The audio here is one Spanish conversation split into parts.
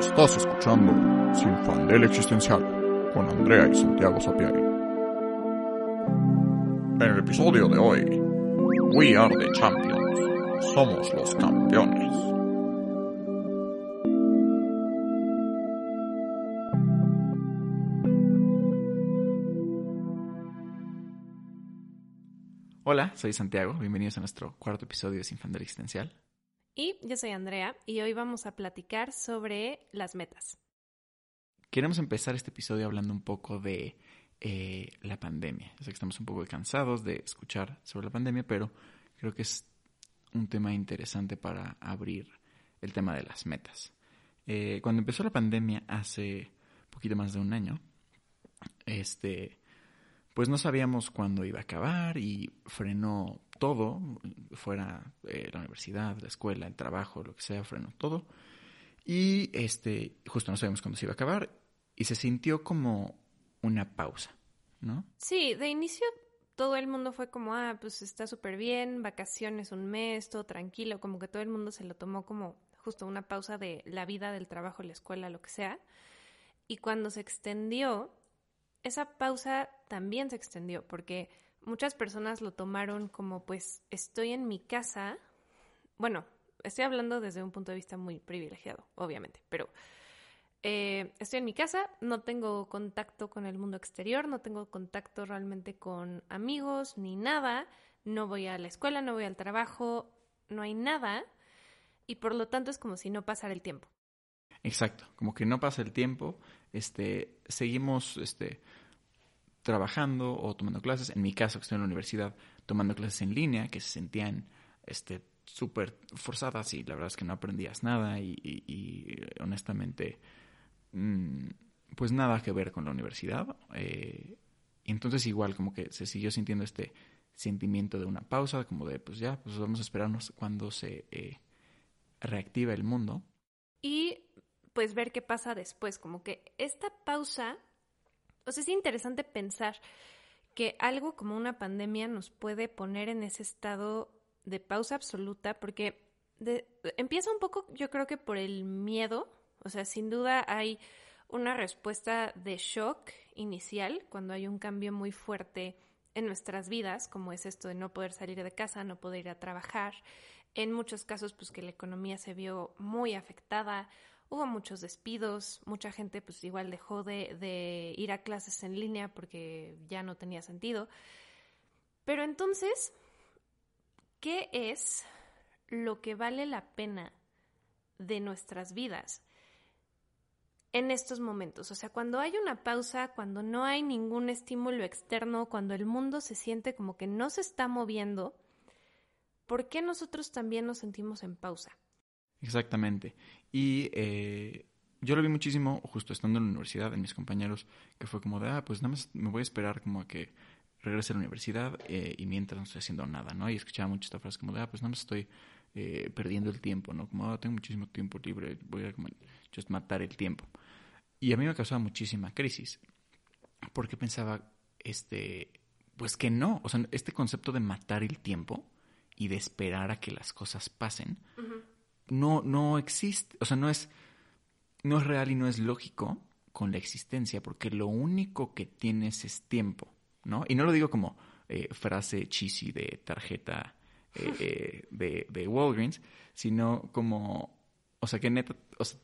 Estás escuchando Sin Fandel Existencial con Andrea y Santiago Sapiari. En el episodio de hoy, We Are the Champions. Somos los campeones. Hola, soy Santiago. Bienvenidos a nuestro cuarto episodio de Sin Fandel Existencial. Y yo soy Andrea y hoy vamos a platicar sobre las metas. Queremos empezar este episodio hablando un poco de eh, la pandemia. Yo sé que estamos un poco cansados de escuchar sobre la pandemia, pero creo que es un tema interesante para abrir el tema de las metas. Eh, cuando empezó la pandemia hace poquito más de un año, este, pues no sabíamos cuándo iba a acabar y frenó todo, fuera eh, la universidad, la escuela, el trabajo, lo que sea, frenó todo. Y este, justo no sabíamos cuándo se iba a acabar y se sintió como una pausa, ¿no? Sí, de inicio todo el mundo fue como, ah, pues está súper bien, vacaciones un mes, todo tranquilo, como que todo el mundo se lo tomó como justo una pausa de la vida, del trabajo, la escuela, lo que sea. Y cuando se extendió, esa pausa también se extendió, porque muchas personas lo tomaron como, pues, estoy en mi casa. Bueno, estoy hablando desde un punto de vista muy privilegiado, obviamente, pero eh, estoy en mi casa, no tengo contacto con el mundo exterior, no tengo contacto realmente con amigos ni nada, no voy a la escuela, no voy al trabajo, no hay nada, y por lo tanto es como si no pasara el tiempo. Exacto, como que no pasa el tiempo, este, seguimos, este, trabajando o tomando clases. En mi caso, que estoy en la universidad, tomando clases en línea, que se sentían este súper forzadas y la verdad es que no aprendías nada y, honestamente, mm, pues nada que ver con la universidad. Eh, entonces igual como que se siguió sintiendo este sentimiento de una pausa, como de pues ya, pues vamos a esperarnos cuando se eh, reactiva el mundo. Y pues ver qué pasa después, como que esta pausa o sea, es interesante pensar que algo como una pandemia nos puede poner en ese estado de pausa absoluta, porque empieza un poco, yo creo que por el miedo, o sea, sin duda hay una respuesta de shock inicial cuando hay un cambio muy fuerte en nuestras vidas, como es esto de no poder salir de casa, no poder ir a trabajar. En muchos casos, pues que la economía se vio muy afectada hubo muchos despidos, mucha gente pues igual dejó de, ir a clases en línea porque ya no tenía sentido. Pero entonces, ¿qué es lo que vale la pena de nuestras vidas en estos momentos? O sea, cuando hay una pausa, cuando no hay ningún estímulo externo, cuando el mundo se siente como que no se está moviendo, ¿por qué nosotros también nos sentimos en pausa? Exactamente. Y eh, yo lo vi muchísimo justo estando en la universidad, en mis compañeros, que fue como de, ah, pues nada más me voy a esperar como a que regrese a la universidad eh, y mientras no estoy haciendo nada, ¿no? Y escuchaba mucho esta frase como de, ah, pues nada más estoy eh, perdiendo el tiempo, ¿no? Como, ah, tengo muchísimo tiempo libre, voy a como, just matar el tiempo. Y a mí me causaba muchísima crisis, porque pensaba, este, pues que no, o sea, este concepto de matar el tiempo y de esperar a que las cosas pasen, no, no existe, o sea, no es, no es real y no es lógico con la existencia, porque lo único que tienes es tiempo, ¿no? Y no lo digo como eh, frase cheesy de tarjeta eh, eh, de, de, Walgreens, sino como, o sea, que neta,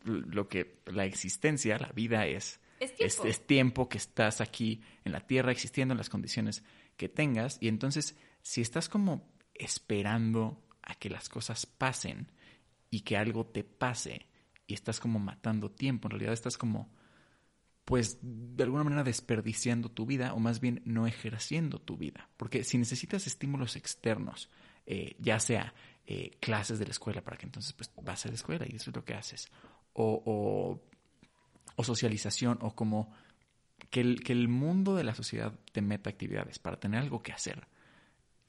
lo que la existencia, la vida es es tiempo. es tiempo que estás aquí en la tierra existiendo en las condiciones que tengas, y entonces, si estás como esperando a que las cosas pasen, y que algo te pase y estás como matando tiempo, en realidad estás como pues de alguna manera desperdiciando tu vida o más bien no ejerciendo tu vida. Porque si necesitas estímulos externos, eh, ya sea eh, clases de la escuela para que entonces pues vas a la escuela y eso es lo que haces, o, o, socialización o como que el, que el mundo de la sociedad te meta actividades para tener algo que hacer,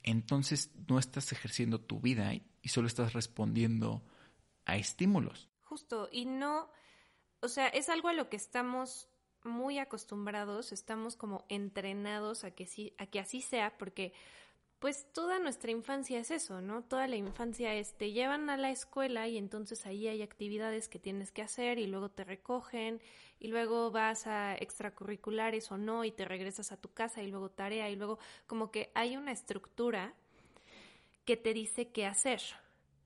entonces no estás ejerciendo tu vida y solo estás respondiendo a estímulos. Justo, y no, o sea, es algo a lo que estamos muy acostumbrados, estamos como entrenados a que sí, a que así sea, porque pues toda nuestra infancia es eso, ¿no? Toda la infancia es, te llevan a la escuela y entonces ahí hay actividades que tienes que hacer y luego te recogen y luego vas a extracurriculares o no y te regresas a tu casa y luego tarea y luego como que hay una estructura que te dice qué hacer.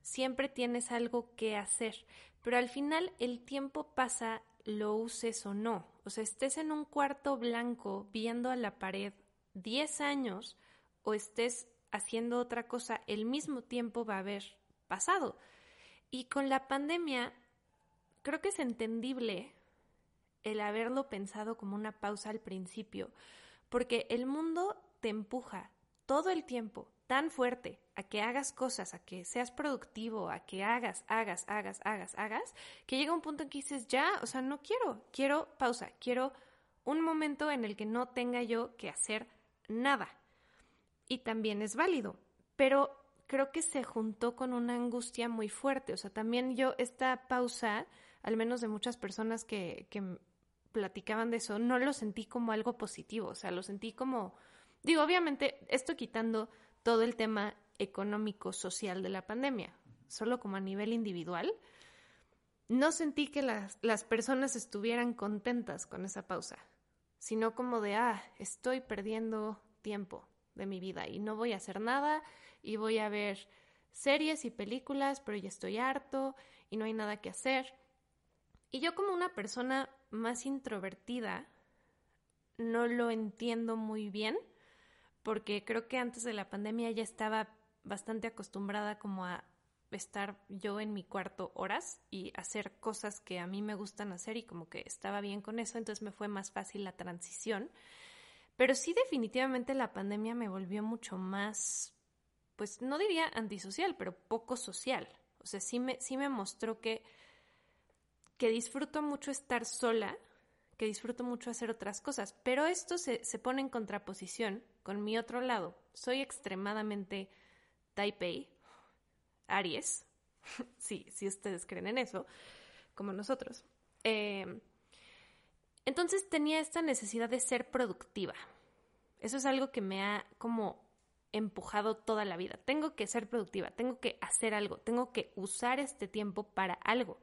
Siempre tienes algo que hacer, pero al final el tiempo pasa, lo uses o no. O sea, estés en un cuarto blanco viendo a la pared 10 años, o estés haciendo otra cosa, el mismo tiempo va a haber pasado. Y con la pandemia, creo que es entendible el haberlo pensado como una pausa al principio, porque el mundo te empuja todo el tiempo tan fuerte a que hagas cosas, a que seas productivo, a que hagas, hagas, hagas, hagas, hagas, que llega un punto en que dices, ya, o sea, no quiero, quiero pausa, quiero un momento en el que no tenga yo que hacer nada y también es válido, pero creo que se juntó con una angustia muy fuerte, o sea, también yo esta pausa, al menos de muchas personas que, que platicaban de eso, no lo sentí como algo positivo, o sea, lo sentí como, digo, obviamente, esto quitando todo el tema económico, social de la pandemia, solo como a nivel individual, no sentí que las, las personas estuvieran contentas con esa pausa, sino como de, ah, estoy perdiendo tiempo, de mi vida y no voy a hacer nada y voy a ver series y películas, pero ya estoy harto y no hay nada que hacer. Y yo como una persona más introvertida, no lo entiendo muy bien, porque creo que antes de la pandemia ya estaba bastante acostumbrada como a estar yo en mi cuarto horas y hacer cosas que a mí me gustan hacer y como que estaba bien con eso, entonces me fue más fácil la transición. Pero sí definitivamente la pandemia me volvió mucho más, pues no diría antisocial, pero poco social. O sea, sí me, sí me mostró que, que disfruto mucho estar sola, que disfruto mucho hacer otras cosas, pero esto se, se pone en contraposición con mi otro lado. Soy extremadamente Taipei, Aries, sí, si ustedes creen en eso, como nosotros. Eh, entonces tenía esta necesidad de ser productiva. Eso es algo que me ha como empujado toda la vida. Tengo que ser productiva, tengo que hacer algo, tengo que usar este tiempo para algo.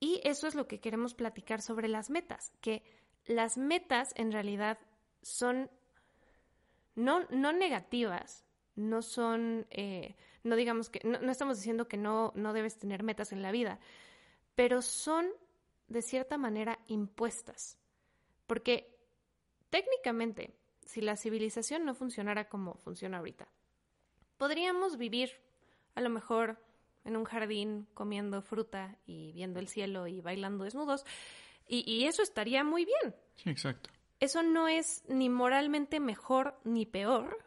Y eso es lo que queremos platicar sobre las metas, que las metas en realidad son no, no negativas, no son, eh, no digamos que, no, no estamos diciendo que no, no debes tener metas en la vida, pero son de cierta manera impuestas. Porque técnicamente, si la civilización no funcionara como funciona ahorita, podríamos vivir a lo mejor en un jardín comiendo fruta y viendo el cielo y bailando desnudos, y, y eso estaría muy bien. Sí, exacto. Eso no es ni moralmente mejor ni peor,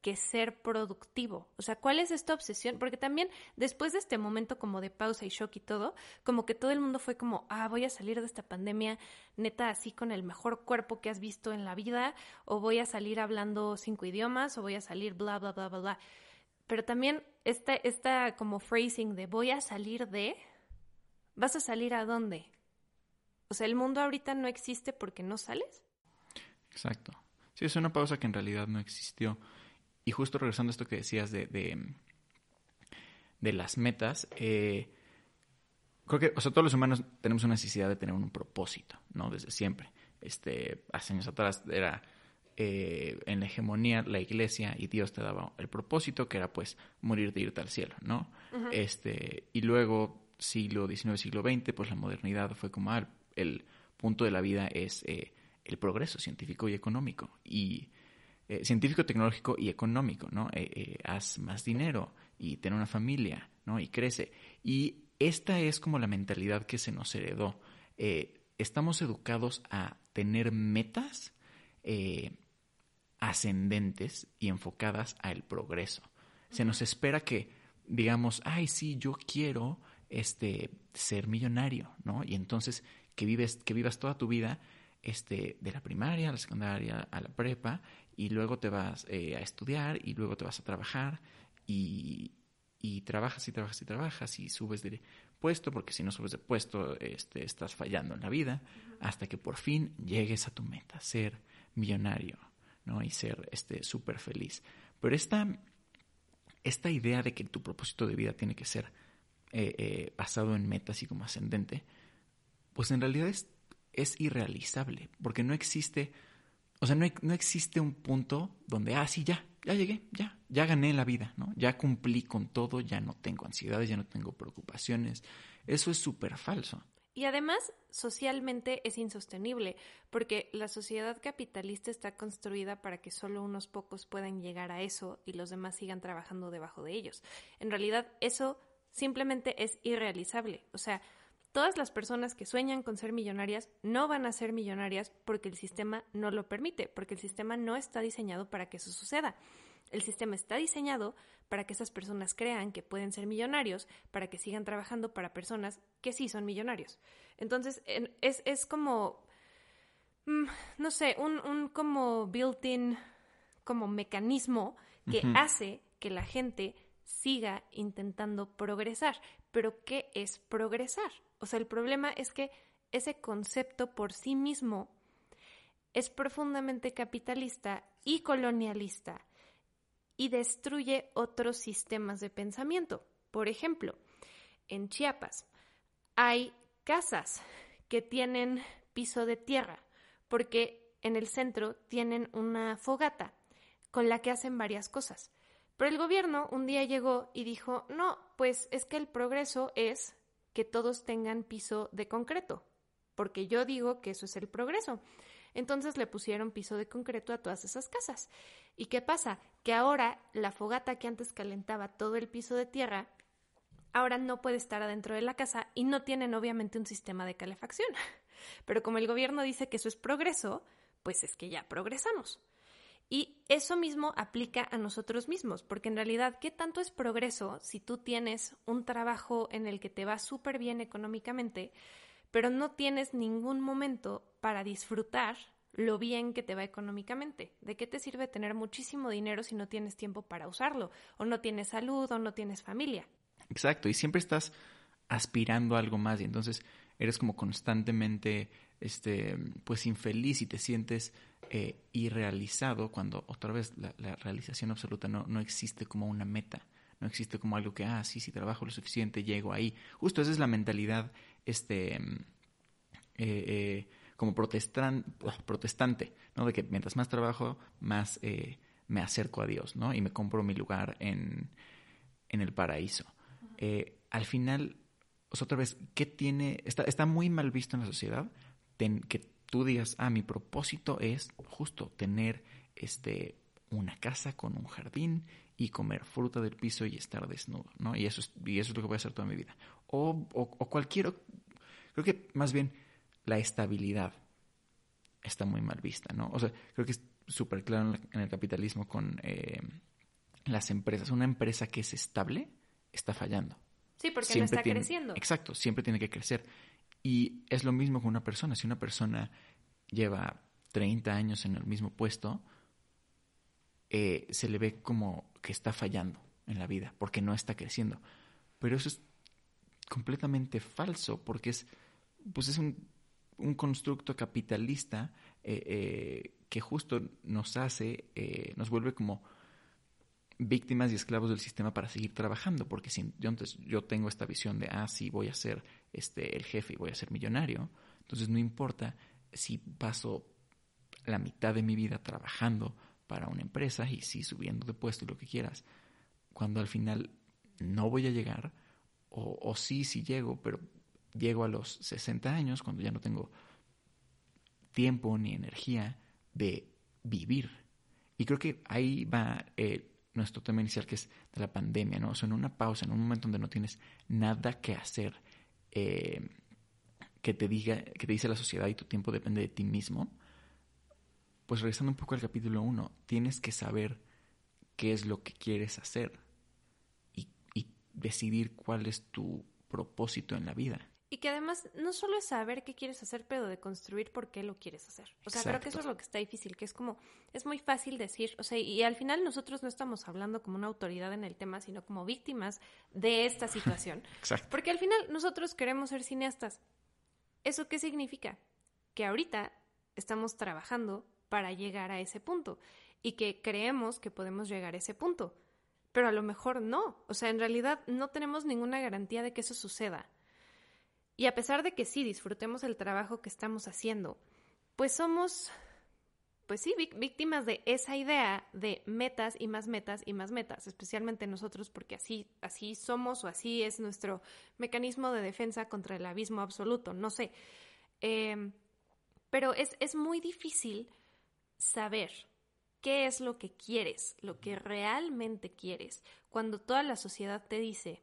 que ser productivo. O sea, ¿cuál es esta obsesión? Porque también después de este momento como de pausa y shock y todo, como que todo el mundo fue como, ah, voy a salir de esta pandemia neta así con el mejor cuerpo que has visto en la vida, o voy a salir hablando cinco idiomas, o voy a salir bla, bla, bla, bla, bla. Pero también esta, esta como phrasing de voy a salir de, ¿vas a salir a dónde? O sea, el mundo ahorita no existe porque no sales. Exacto. Sí, es una pausa que en realidad no existió. Y justo regresando a esto que decías de, de, las metas, eh, creo que, o sea, todos los humanos tenemos una necesidad de tener un propósito, ¿no? Desde siempre. Este, hace años atrás era eh, en la hegemonía la iglesia y Dios te daba el propósito que era pues morir de irte al cielo, ¿no? Este, y luego siglo XIX, siglo XX, pues la modernidad fue como ah, el punto de la vida es eh, el progreso científico y económico. Y eh, científico, tecnológico y económico, ¿no? Eh, eh, haz más dinero y ten una familia, ¿no? Y crece. Y esta es como la mentalidad que se nos heredó. estamos educados a tener metas ascendentes y enfocadas al progreso. Se nos espera que digamos, ay, sí, yo quiero este, ser millonario, ¿no? Y entonces que, vives, que vivas toda tu vida este, de la primaria a la secundaria a la prepa y luego te vas eh, a estudiar y luego te vas a trabajar y, y, trabajas y trabajas y trabajas y subes de puesto porque si no subes de puesto este, estás fallando en la vida hasta que por fin llegues a tu meta, ser millonario ¿no? y ser este, súper feliz. Pero esta, esta idea de que tu propósito de vida tiene que ser eh, eh, basado en metas y como ascendente, pues en realidad es, es irrealizable, porque no existe, o sea, no, no, existe un punto donde, ah, sí, ya, ya llegué, ya, ya gané la vida, ¿no? Ya cumplí con todo, ya no tengo ansiedades, ya no tengo preocupaciones. Eso es súper falso. Y además, socialmente es insostenible, porque la sociedad capitalista está construida para que solo unos pocos puedan llegar a eso y los demás sigan trabajando debajo de ellos. En realidad, eso simplemente es irrealizable. O sea, todas las personas que sueñan con ser millonarias no van a ser millonarias porque el sistema no lo permite, porque el sistema no está diseñado para que eso suceda. El sistema está diseñado para que esas personas crean que pueden ser millonarios, para que sigan trabajando para personas que sí son millonarios. Entonces, es, es como, mm, no sé, un, un como built-in, como mecanismo que hace que la gente siga intentando progresar. Pero, ¿qué es progresar? O sea, el problema es que ese concepto por sí mismo es profundamente capitalista y colonialista y destruye otros sistemas de pensamiento. Por ejemplo, en Chiapas hay casas que tienen piso de tierra porque en el centro tienen una fogata con la que hacen varias cosas. Pero el gobierno un día llegó y dijo, no, pues es que el progreso es que todos tengan piso de concreto, porque yo digo que eso es el progreso. Entonces le pusieron piso de concreto a todas esas casas. ¿Y qué pasa? Que ahora la fogata que antes calentaba todo el piso de tierra, ahora no puede estar adentro de la casa y no tienen obviamente un sistema de calefacción. Pero como el gobierno dice que eso es progreso, pues es que ya progresamos. Y eso mismo aplica a nosotros mismos, porque en realidad, ¿qué tanto es progreso si tú tienes un trabajo en el que te va súper bien económicamente, pero no tienes ningún momento para disfrutar lo bien que te va económicamente. ¿De qué te sirve tener muchísimo dinero si no tienes tiempo para usarlo? O no tienes salud o no tienes familia. Exacto, y siempre estás aspirando a algo más y entonces eres como constantemente este pues infeliz y te sientes eh, irrealizado cuando otra vez la, realización absoluta no, no existe como una meta no existe como algo que ah sí si trabajo lo suficiente llego ahí justo esa es la mentalidad este, eh, eh, como protestante, ¿no? De que mientras más trabajo, más eh, me acerco a Dios, ¿no? Y me compro mi lugar en, en el paraíso. al final, otra vez, ¿qué tiene? Está, está muy mal visto en la sociedad que tú digas, ah, mi propósito es justo tener este una casa con un jardín y comer fruta del piso y estar desnudo, ¿no? Y eso es, y eso es lo que voy a hacer toda mi vida. O, o, cualquier, creo que más bien la estabilidad está muy mal vista, ¿no? O sea, creo que es súper claro en, el capitalismo con eh, las empresas. Una empresa que es estable está fallando. Sí, porque no está creciendo. Exacto, siempre tiene que crecer. Y es lo mismo con una persona. Si una persona lleva 30 años en el mismo puesto, eh, se le ve como que está fallando en la vida, porque no está creciendo. Pero eso es completamente falso, porque es, pues es un, un constructo capitalista eh, eh, que justo nos hace, nos vuelve como víctimas y esclavos del sistema para seguir trabajando, porque si yo, entonces, yo tengo esta visión de, ah, sí, voy a ser este, el jefe y voy a ser millonario, entonces no importa si paso la mitad de mi vida trabajando para una empresa y sí subiendo de puesto y lo que quieras, cuando al final no voy a llegar, o, o sí, sí llego, pero llego a los 60 años cuando ya no tengo tiempo ni energía de vivir. Y creo que ahí va eh, nuestro tema inicial, que es de la pandemia, ¿no? O sea, en una pausa, en un momento donde no tienes nada que hacer, eh, que te diga, que te dice la sociedad y tu tiempo depende de ti mismo, pues regresando un poco al capítulo 1, tienes que saber qué es lo que quieres hacer decidir cuál es tu propósito en la vida. Y que además no solo es saber qué quieres hacer, pero de construir por qué lo quieres hacer. O sea, creo que eso es lo que está difícil, que es como, es muy fácil decir, o sea, y al final nosotros no estamos hablando como una autoridad en el tema, sino como víctimas de esta situación. Exacto. Porque al final nosotros queremos ser cineastas. ¿Eso qué significa? Que ahorita estamos trabajando para llegar a ese punto. y que creemos que podemos llegar a ese punto. Pero a lo mejor no. O sea, en realidad no tenemos ninguna garantía de que eso suceda. Y a pesar de que sí disfrutemos el trabajo que estamos haciendo, pues somos, pues sí, víctimas de esa idea de metas y más metas y más metas, especialmente nosotros porque así, así somos o así es nuestro mecanismo de defensa contra el abismo absoluto, no sé. Em, pero es, es muy difícil saber qué es lo que quieres, lo que realmente quieres, cuando toda la sociedad te dice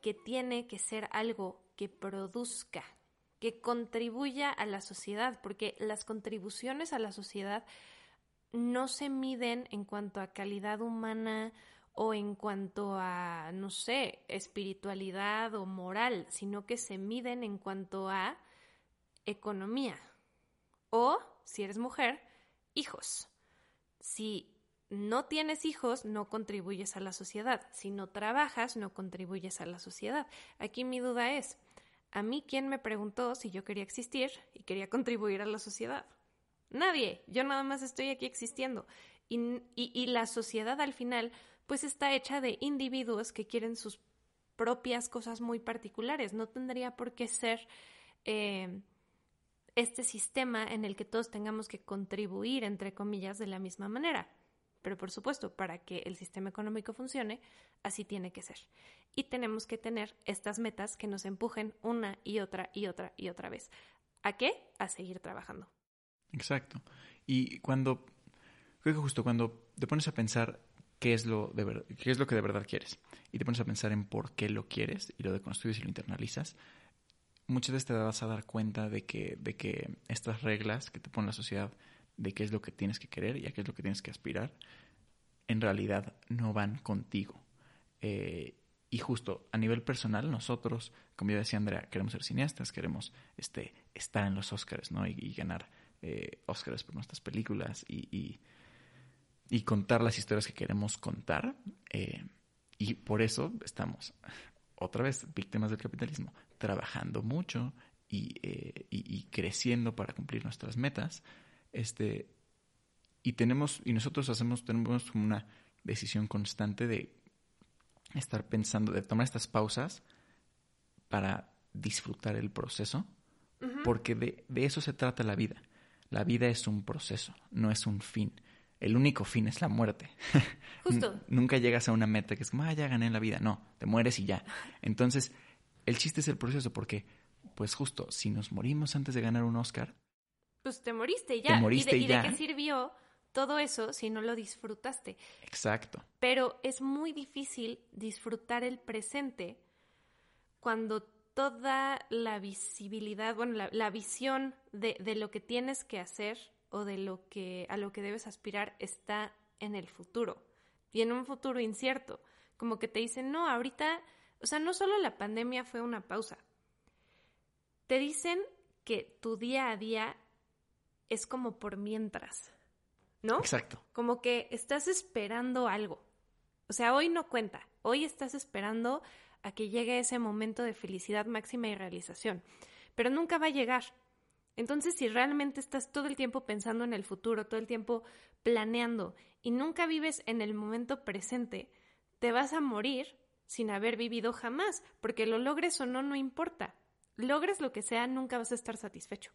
que tiene que ser algo que produzca, que contribuya a la sociedad, porque las contribuciones a la sociedad no se miden en cuanto a calidad humana o en cuanto a, no sé, espiritualidad o moral, sino que se miden en cuanto a economía. O, si eres mujer, hijos. Si no tienes hijos, no contribuyes a la sociedad. Si no trabajas, no contribuyes a la sociedad. Aquí mi duda es, ¿a mí quién me preguntó si yo quería existir y quería contribuir a la sociedad? Nadie. Yo nada más estoy aquí existiendo. Y, la sociedad al final, pues está hecha de individuos que quieren sus propias cosas muy particulares. No tendría por qué ser eh, este sistema en el que todos tengamos que contribuir, entre comillas, de la misma manera. Pero por supuesto, para que el sistema económico funcione, así tiene que ser. Y tenemos que tener estas metas que nos empujen una y otra y otra y otra vez. ¿A qué? A seguir trabajando. Exacto. Y cuando, creo que justo cuando te pones a pensar qué es lo de qué es lo que de verdad quieres y te pones a pensar en por qué lo quieres y lo deconstruyes y lo internalizas, muchas veces te vas a dar cuenta de que, de que estas reglas que te pone la sociedad de qué es lo que tienes que querer y a qué es lo que tienes que aspirar, en realidad no van contigo. Eh, y justo a nivel personal, nosotros, como ya decía Andrea, queremos ser cineastas, queremos este, estar en los Oscars, ¿no? Y, ganar eh, Oscars por nuestras películas y, y, contar las historias que queremos contar. Eh, y por eso estamos, otra vez, víctimas del capitalismo, trabajando mucho y, y creciendo para cumplir nuestras metas este, y tenemos, y nosotros hacemos, tenemos como una decisión constante de estar pensando, de tomar estas pausas para disfrutar el proceso, porque de, de, eso se trata la vida. La vida es un proceso, no es un fin. El único fin es la muerte. Justo. Nunca llegas a una meta que es como, ah, ya gané la vida. No, te mueres y ya. Entonces, el chiste es el proceso, porque, pues justo, si nos morimos antes de ganar un Oscar, pues te moriste y ya. Te moriste ¿Y de, ya. qué sirvió todo eso si no lo disfrutaste? Exacto. Pero es muy difícil disfrutar el presente cuando toda la visibilidad, bueno, la, visión de, de, lo que tienes que hacer o de lo que a lo que debes aspirar está en el futuro y en un futuro incierto. Como que te dicen, no, ahorita, o sea, no solo la pandemia fue una pausa. Te dicen que tu día a día es como por mientras, ¿no? Exacto. Como que estás esperando algo. O sea, hoy no cuenta. Hoy estás esperando a que llegue ese momento de felicidad máxima y realización. Pero nunca va a llegar. Entonces, si realmente estás todo el tiempo pensando en el futuro, todo el tiempo planeando y nunca vives en el momento presente, te vas a morir sin haber vivido jamás, porque lo logres o no, no importa. Logres lo que sea, nunca vas a estar satisfecho.